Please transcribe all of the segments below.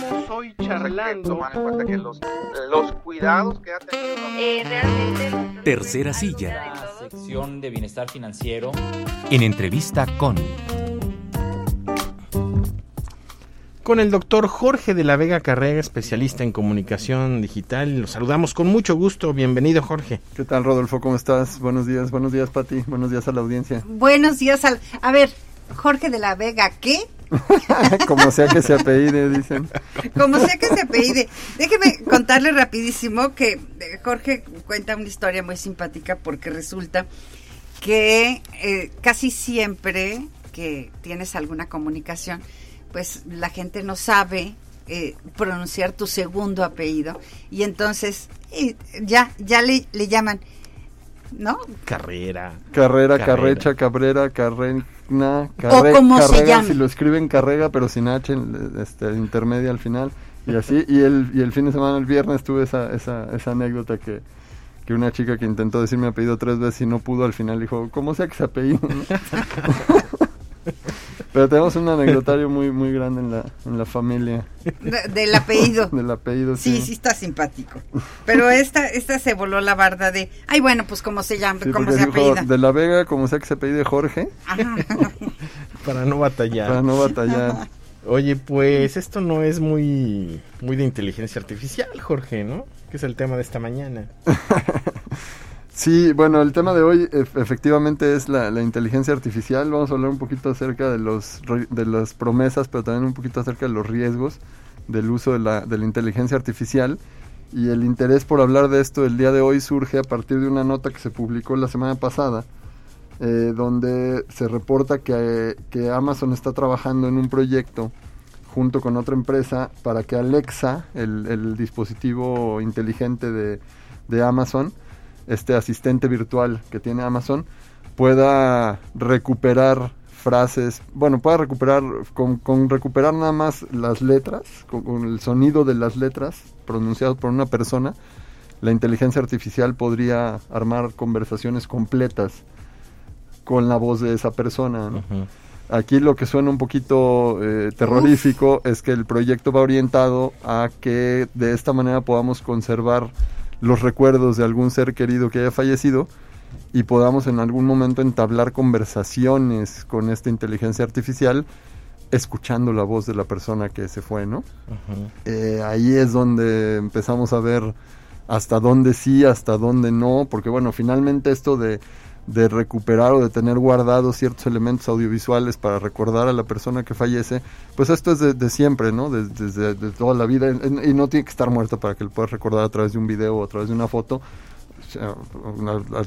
Estamos hoy charlando. Tomar en cuenta que los, los cuidados que ha tenido. Eh, realmente. Tercera silla. La sección de bienestar financiero. En entrevista con. Con el doctor Jorge de la Vega Carrera, especialista en comunicación digital. Lo saludamos con mucho gusto. Bienvenido, Jorge. ¿Qué tal, Rodolfo? ¿Cómo estás? Buenos días, buenos días, Pati. Buenos días a la audiencia. Buenos días al. A ver, Jorge de la Vega, ¿qué? Como sea que se apellide, dicen. Como sea que se apellide. Déjeme contarle rapidísimo que eh, Jorge cuenta una historia muy simpática porque resulta que eh, casi siempre que tienes alguna comunicación, pues la gente no sabe eh, pronunciar tu segundo apellido y entonces ya ya le, le llaman ¿no? Carrera. Carrera, carrecha, cabrera, carrena, carre, o como se llama. Si lo escriben carrega, pero sin H, este, intermedia al final. Y así, y el, y el fin de semana, el viernes, tuve esa, esa, esa anécdota que, que una chica que intentó decir mi apellido tres veces y no pudo, al final dijo, ¿cómo sea que se apellido? Pero tenemos un anecdotario muy muy grande en la, en la familia. del apellido. del apellido, sí. Sí, sí está simpático. Pero esta esta se voló la barda de, ay, bueno, pues cómo se llama, cómo se apellida. De la Vega, como sea que se apellide Jorge. Para no batallar. Para no batallar. Oye, pues esto no es muy muy de inteligencia artificial, Jorge, ¿no? Que es el tema de esta mañana. Sí, bueno, el tema de hoy efectivamente es la, inteligencia artificial. Vamos a hablar un poquito acerca de, los, de las promesas, pero también un poquito acerca de los riesgos del uso de la, de la inteligencia artificial. Y el interés por hablar de esto el día de hoy surge a partir de una nota que se publicó la semana pasada, eh, donde se reporta que, que Amazon está trabajando en un proyecto junto con otra empresa para que Alexa, el, el dispositivo inteligente de, de Amazon, este asistente virtual que tiene Amazon pueda recuperar frases, bueno, pueda recuperar, con, recuperar nada más las letras, con, el sonido de las letras pronunciadas por una persona, la inteligencia artificial podría armar conversaciones completas con la voz de esa persona. Aquí lo que suena un poquito eh, terrorífico es que el proyecto va orientado a que de esta manera podamos conservar los recuerdos de algún ser querido que haya fallecido y podamos en algún momento entablar conversaciones con esta inteligencia artificial escuchando la voz de la persona que se fue, ¿no? Eh, ahí es donde empezamos a ver hasta dónde sí, hasta dónde no, porque bueno, finalmente esto de de recuperar o de tener guardados ciertos elementos audiovisuales para recordar a la persona que fallece, pues esto es de, siempre, ¿no? Desde, toda la vida y no tiene que estar muerto para que lo puedas recordar a través de un video o a través de una foto.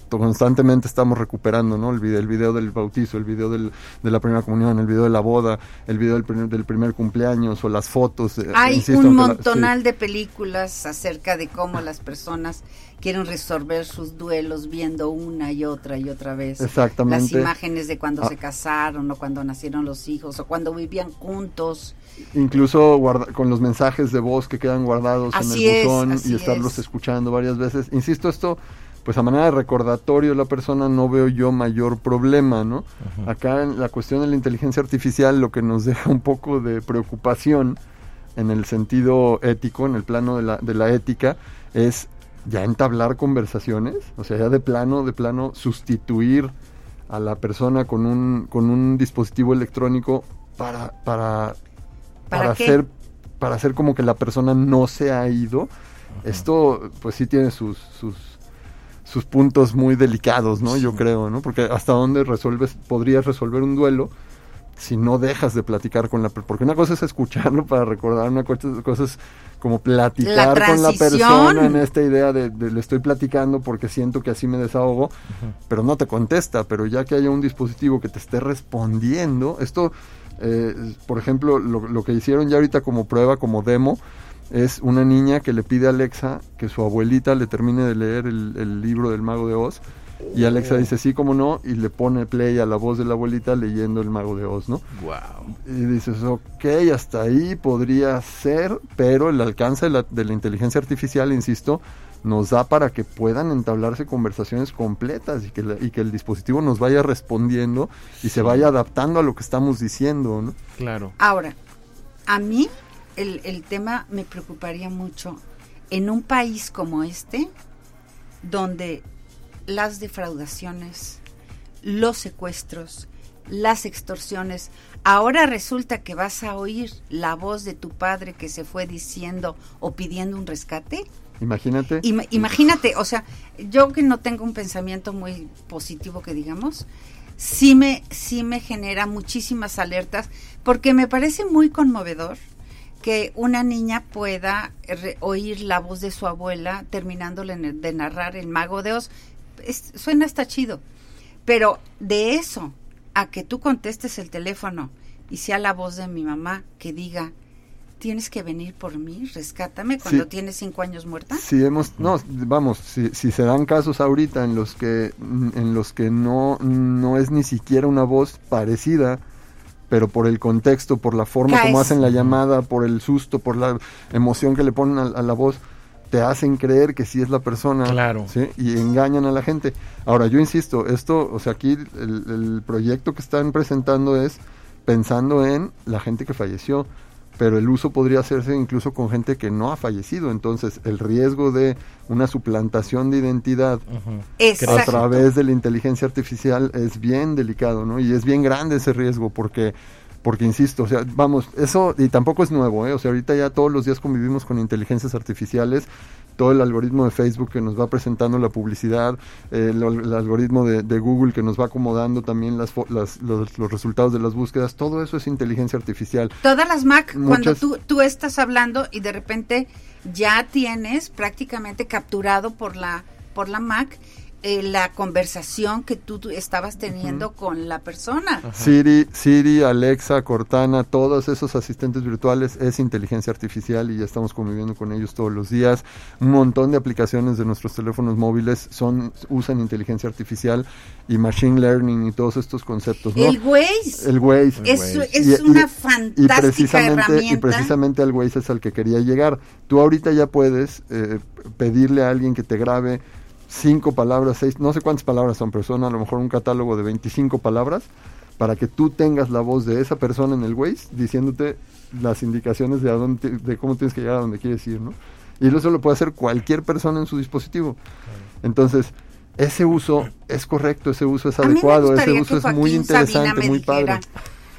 constantemente estamos recuperando, ¿no? El video, el video del bautizo, el video del, de la primera comunión, el video de la boda, el video del primer, del primer cumpleaños o las fotos. Eh, Hay un montonal de películas acerca de cómo las personas quieren resolver sus duelos viendo una y otra y otra vez Exactamente. las imágenes de cuando se ah. casaron o cuando nacieron los hijos o cuando vivían juntos. Incluso con los mensajes de voz que quedan guardados en el buzón y estarlos escuchando varias veces. Insisto, esto pues a manera de recordatorio la persona no veo yo mayor problema, ¿no? Acá en la cuestión de la inteligencia artificial lo que nos deja un poco de preocupación en el sentido ético, en el plano de la, de la ética, es ya entablar conversaciones, o sea, ya de plano, de plano, sustituir a la persona con un, con un dispositivo electrónico para, para, para, hacer, para hacer como que la persona no se ha ido. Esto, pues sí tiene sus, sus, sus puntos muy delicados, ¿no? Yo creo, ¿no? Porque hasta dónde resuelves, podrías resolver un duelo si no dejas de platicar con la porque una cosa es escucharlo para recordar una cosa, es como platicar con la persona en esta idea de, le estoy platicando porque siento que así me desahogo pero no te contesta pero ya que haya un dispositivo que te esté respondiendo esto eh, por ejemplo lo, lo, que hicieron ya ahorita como prueba como demo es una niña que le pide a Alexa que su abuelita le termine de leer el, el libro del mago de Oz y Alexa dice, sí, como no, y le pone play a la voz de la abuelita leyendo El Mago de Oz, ¿no? Wow. Y dices, ok, hasta ahí podría ser, pero el alcance de la, de la inteligencia artificial, insisto, nos da para que puedan entablarse conversaciones completas y que, y que el dispositivo nos vaya respondiendo y se vaya adaptando a lo que estamos diciendo, ¿no? Claro. Ahora, a mí el, el tema me preocuparía mucho en un país como este, donde las defraudaciones, los secuestros, las extorsiones, ahora resulta que vas a oír la voz de tu padre que se fue diciendo o pidiendo un rescate. Imagínate. Ima- imagínate, o sea, yo que no tengo un pensamiento muy positivo que digamos, sí me, sí me genera muchísimas alertas, porque me parece muy conmovedor que una niña pueda oír la voz de su abuela terminándole de narrar el mago de Oz. Es- suena hasta chido, pero de eso a que tú contestes el teléfono y sea la voz de mi mamá que diga, tienes que venir por mí, rescátame cuando Sí. tienes cinco años muerta. Si hemos, no, vamos, si, si se dan casos ahorita en los que, en los que no, no es ni siquiera una voz parecida, pero por el contexto, por la forma como hacen la llamada, por el susto, por la emoción que le ponen a, a la voz, te hacen creer que sí es la persona. Claro. ¿sí? Y engañan a la gente. Ahora, yo insisto, esto, o sea, aquí el, el proyecto que están presentando es pensando en la gente que falleció pero el uso podría hacerse incluso con gente que no ha fallecido. Entonces, el riesgo de una suplantación de identidad a través de la inteligencia artificial es bien delicado, ¿no? Y es bien grande ese riesgo porque porque insisto, o sea, vamos, eso y tampoco es nuevo, ¿eh? O sea, ahorita ya todos los días convivimos con inteligencias artificiales, todo el algoritmo de Facebook que nos va presentando la publicidad, eh, el, el algoritmo de, de Google que nos va acomodando también las, las- los, los resultados de las búsquedas, todo eso es inteligencia artificial. Todas las Mac, cuando tú, tú estás hablando y de repente ya tienes prácticamente capturado por la, por la Mac eh, la conversación que tú, tú estabas teniendo con la persona. Siri, Siri, Alexa, Cortana, todos esos asistentes virtuales es inteligencia artificial y ya estamos conviviendo con ellos todos los días. Un montón de aplicaciones de nuestros teléfonos móviles son usan inteligencia artificial y machine learning y todos estos conceptos, ¿no? El Waze El Waze. es, Waze. es Y- y- una y fantástica precisamente, y herramienta. precisamente al Waze es al que quería llegar. Tú ahorita ya puedes eh, pedirle a alguien que te grabe cinco palabras, seis, no sé cuántas palabras son, pero son a lo mejor un catálogo de 25 palabras para que tú tengas la voz de esa persona en el Waze diciéndote las indicaciones de, a dónde, te- de cómo tienes que llegar a donde quieres ir, ¿no? Y eso lo puede hacer cualquier persona en su dispositivo. Entonces, ese uso es correcto, ese uso es adecuado, ese uso es muy Sabina interesante, me muy dijera, padre.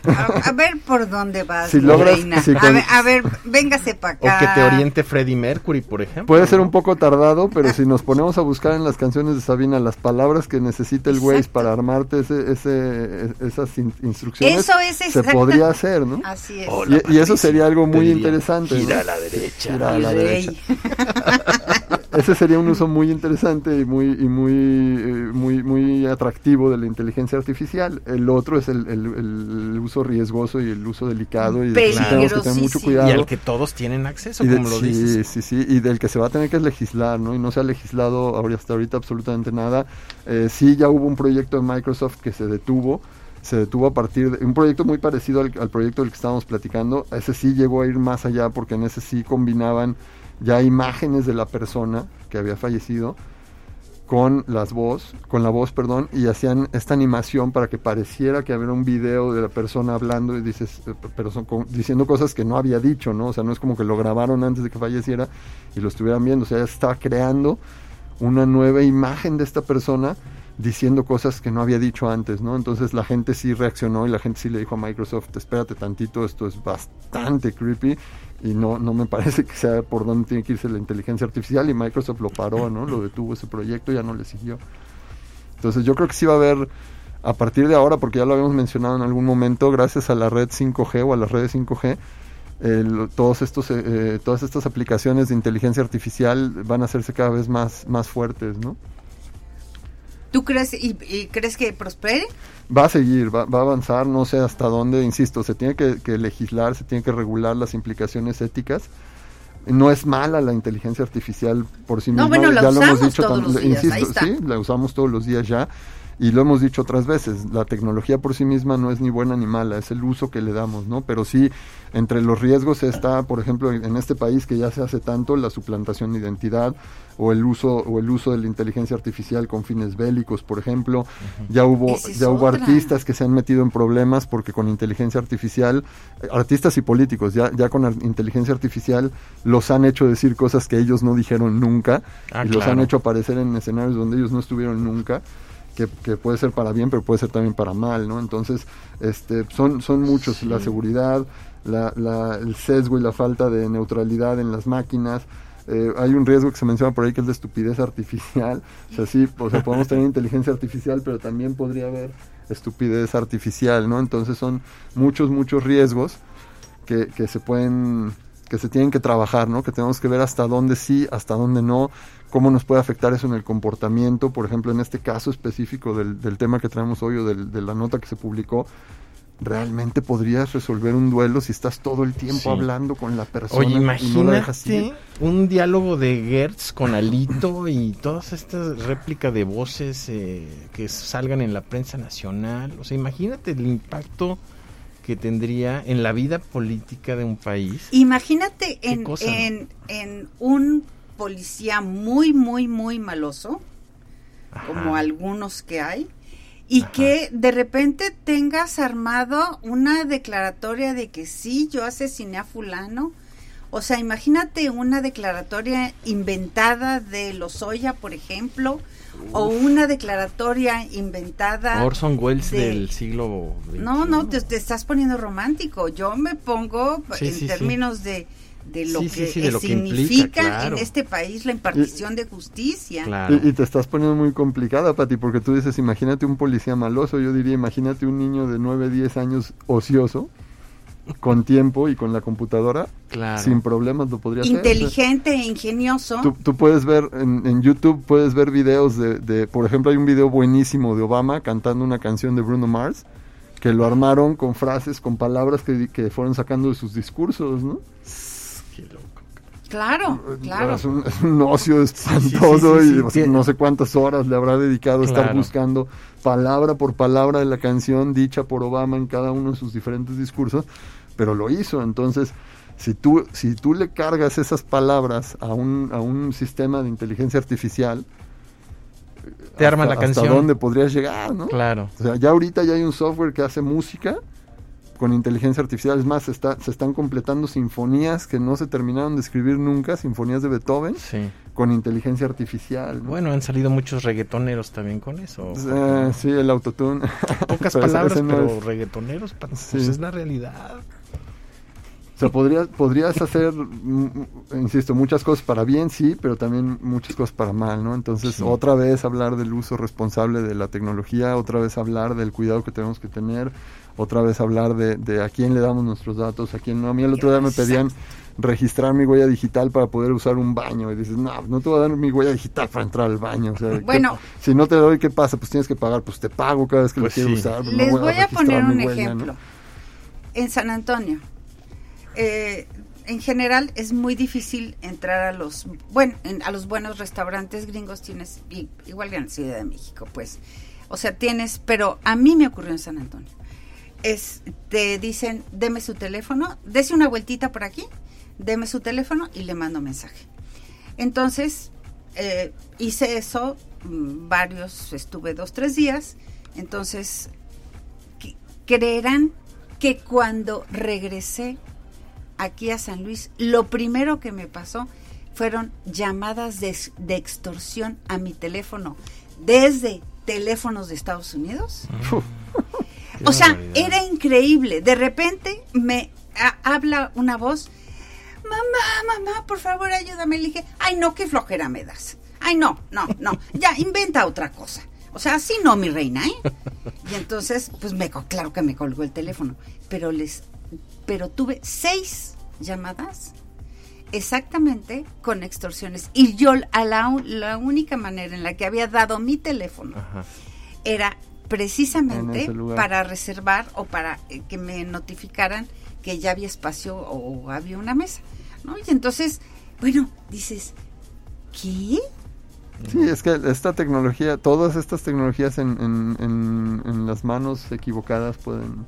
A, a ver por dónde vas, Si mi logras- reina. si a, con- ver, a ver, véngase para O acá. que te oriente Freddie Mercury, por ejemplo. Puede ser ¿no? un poco tardado, pero si nos ponemos a buscar en las canciones de Sabina las palabras que necesita el Waze para armarte ese, ese, esas in- instrucciones, Eso es se podría hacer, ¿no? Así es. Y, y eso sería algo muy diría, interesante. ¿no? Gira a la derecha. Gira a la derecha. Ese sería un uso muy interesante y muy y muy eh, muy muy atractivo de la inteligencia artificial. El otro es el, el- el uso riesgoso y el uso delicado y que tenemos que tener mucho cuidado. Y al que todos tienen acceso, de- como lo sí, dices. Sí, sí, y del que se va a tener que legislar, ¿no? Y no se ha legislado ahora- hasta ahorita absolutamente nada. Eh, sí, ya hubo un proyecto de Microsoft que se detuvo, se detuvo a partir de un proyecto muy parecido al, al proyecto del que estábamos platicando. Ese sí llegó a ir más allá porque en ese sí combinaban ya imágenes de la persona que había fallecido con las voz, con la voz, perdón, y hacían esta animación para que pareciera que había un video de la persona hablando y dices, eh, pero son diciendo cosas que no había dicho, ¿no? O sea, no es como que lo grabaron antes de que falleciera y lo estuvieran viendo, o sea, ya estaba creando una nueva imagen de esta persona diciendo cosas que no había dicho antes, ¿no? Entonces la gente sí reaccionó y la gente sí le dijo a Microsoft, espérate tantito, esto es bastante creepy y no, no me parece que sea por donde tiene que irse la inteligencia artificial y Microsoft lo paró, ¿no? Lo detuvo ese proyecto, ya no le siguió. Entonces yo creo que sí va a haber, a partir de ahora, porque ya lo habíamos mencionado en algún momento, gracias a la red 5G o a las redes 5G, el- todos estos, eh, eh, todas estas aplicaciones de inteligencia artificial van a hacerse cada vez más, más fuertes, ¿no? ¿Tú crees y, y crees que prospere? Va a seguir, va, va a avanzar, no sé hasta dónde, insisto, se tiene que, que legislar, se tiene que regular las implicaciones éticas. No es mala la inteligencia artificial por sí No, misma, bueno, la ya lo hemos usamos dicho, todos los días, ahí insisto, está. sí, la usamos todos los días ya. Y lo hemos dicho otras veces, la tecnología por sí misma no es ni buena ni mala, es el uso que le damos, ¿no? Pero sí, entre los riesgos está, por ejemplo, en este país que ya se hace tanto la suplantación de identidad o el uso o el uso de la inteligencia artificial con fines bélicos, por ejemplo. Ya hubo es ya hubo otra. artistas que se han metido en problemas porque con inteligencia artificial, eh, artistas y políticos, ya ya con ar- inteligencia artificial los han hecho decir cosas que ellos no dijeron nunca Ah, y los han hecho aparecer en escenarios donde ellos no estuvieron nunca. Que, que puede ser para bien, pero puede ser también para mal, ¿no? Entonces, este, son, son muchos, la seguridad, la, la- el sesgo y la falta de neutralidad en las máquinas. Eh, hay un riesgo que se menciona por ahí que es de estupidez artificial. O sea, sí, o sea, podemos tener inteligencia artificial, pero también podría haber estupidez artificial, ¿no? Entonces son muchos, muchos riesgos que, que se pueden que se tienen que trabajar, ¿no? Que tenemos que ver hasta dónde sí, hasta dónde no, cómo nos puede afectar eso en el comportamiento, por ejemplo, en este caso específico del, del tema que traemos hoy o del- de la nota que se publicó, realmente podrías resolver un duelo si estás todo el tiempo Sí. hablando con la persona Oye, y no la imagínate un diálogo de Gertz con Alito y todas estas réplicas de voces eh, que salgan en la prensa nacional. O sea, imagínate el impacto que tendría en la vida política de un país. Imagínate ¿Qué en, en, en un policía muy, muy, muy maloso, como algunos que hay, y Ajá. que de repente tengas armado una declaratoria de que sí, yo asesiné a fulano. O sea, imagínate una declaratoria inventada de Lozoya, por ejemplo, o una declaratoria inventada... Orson Welles de- del siglo No, no, te, te estás poniendo romántico. Yo me pongo Sí, en sí, sí. términos de, de lo Sí, que, sí, de lo que implica, significa claro. en este país la impartición de justicia. Claro. Y, y te estás poniendo muy complicada, Pati, porque tú dices, imagínate un policía maloso, yo diría, imagínate un niño de 9, 10 años ocioso, con tiempo y con la computadora, Claro. sin problemas lo podría hacer. Inteligente e ingenioso. Tú, tú puedes ver en, en YouTube, puedes ver videos de, de, por ejemplo, hay un video buenísimo de Obama cantando una canción de Bruno Mars, que lo armaron con frases, con palabras que, que fueron sacando de sus discursos, ¿no? Qué loco. Claro, claro. Es un, es un ocio espantoso sí, sí, y sí. sea, no sé cuántas horas le habrá dedicado a estar buscando palabra por palabra de la canción dicha por Obama en cada uno de sus diferentes discursos, pero lo hizo. Entonces, si tú, si tú le cargas esas palabras a un, a un sistema de inteligencia artificial, Te arma la hasta- canción. ¿Hasta dónde podrías llegar, no? Claro. O sea, ya ahorita ya hay un software que hace música con inteligencia artificial. Es más, se, está, se están completando sinfonías que no se terminaron de escribir nunca, sinfonías de Beethoven, Sí. con inteligencia artificial. ¿no? Bueno, han salido muchos reggaetoneros también con eso. Eh, sí, el autotune. Pocas palabras, no pero es- reggaetoneros, pues Sí. es la realidad. O sea, podrías, podrías hacer, mm, insisto, muchas cosas para bien, sí, pero también muchas cosas para mal, ¿no? Entonces, Sí. otra vez hablar del uso responsable de la tecnología, otra vez hablar del cuidado que tenemos que tener, otra vez hablar de, de a quién le damos nuestros datos, a quién no. A mí el otro día me pedían registrar mi huella digital para poder usar un baño y dices, no, no te voy a dar mi huella digital para entrar al baño. O sea, ¿qué- Bueno. si no te doy, ¿qué pasa? Pues tienes que pagar, pues te pago cada vez que Pues lo quiero sí. usar. pues no Les voy a poner un huella, ¿no? ejemplo. En San Antonio, eh, en general es muy difícil entrar a los, bueno, en- a los buenos restaurantes gringos tienes, igual que en la Ciudad de México, pues. O sea, tienes, pero a mí me ocurrió en San Antonio. Es, te dicen, deme su teléfono, dese una vueltita por aquí, deme su teléfono y le mando mensaje. Entonces, eh, hice eso, mm, varios, estuve dos, tres días, entonces, creerán que cuando regresé aquí a San Luis, lo primero que me pasó fueron llamadas de, de extorsión a mi teléfono desde teléfonos de Estados Unidos. Qué O sea, barbaridad. era increíble. De repente me ha- habla una voz, mamá, mamá, por favor ayúdame. Le dije, ay no, qué flojera me das. Ay no, no, no, ya, inventa otra cosa. O sea, así no, mi reina, ¿eh? Y entonces, pues me, claro que me colgó el teléfono. Pero les, pero tuve seis llamadas exactamente con extorsiones. Y yo a la, la única manera en la que había dado mi teléfono Ajá. era En precisamente para reservar o para eh, que me notificaran que ya había espacio o había una mesa, ¿no? Y entonces, bueno, dices, ¿qué? Sí, es que esta tecnología, todas estas tecnologías en, en, en, en las manos equivocadas pueden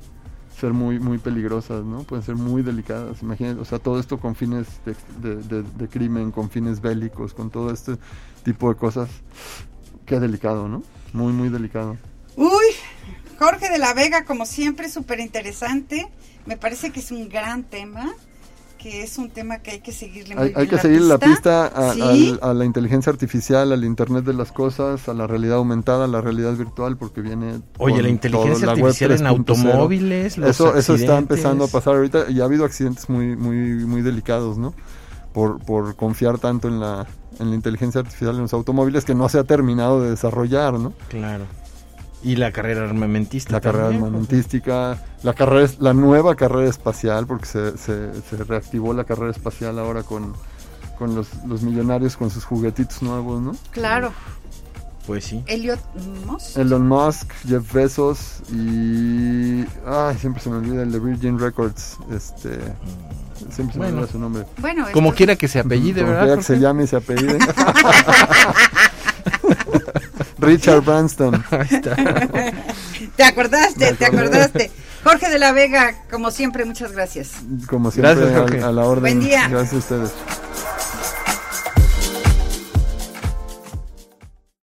ser muy muy peligrosas, ¿no? Pueden ser muy delicadas. Imagínate, o sea, todo esto con fines de- de crimen, con fines bélicos, con todo este tipo de cosas. Qué delicado, ¿no? Muy, muy delicado. Uy, Jorge de la Vega, como siempre, súper interesante. Me parece que es un gran tema, que es un tema que hay que seguirle muy Hay, bien hay que seguir la pista a, Sí. al- a la inteligencia artificial, al Internet de las cosas, a la realidad aumentada, a la realidad virtual, porque viene... Oye, la inteligencia todo, la web artificial en 3.0. automóviles, los Eso, eso está empezando a pasar ahorita y ha habido accidentes muy, muy, muy delicados, ¿no? Por, por confiar tanto en la, en la inteligencia artificial en los automóviles que no se ha terminado de desarrollar, ¿no? Claro. Y la carrera armamentista. La carrera armamentística, la carrera, la nueva carrera espacial, porque se, se, se reactivó la carrera espacial ahora con, con los, los millonarios con sus juguetitos nuevos, ¿no? Claro, Pues sí. Elliot Moss. Elon Musk, Jeff Bezos y... Ay, siempre se me olvida el de Virgin Records, este... Siempre se me olvida su nombre. Bueno, Como quiera que se apellide, Como ¿verdad? quiera que se llame y se apellide. Richard Branston. Ahí está. Te acordaste, te acordaste. Jorge de la Vega, como siempre, muchas gracias. Como siempre, Gracias, a- Jorge. a, la orden. Buen día. Gracias a ustedes.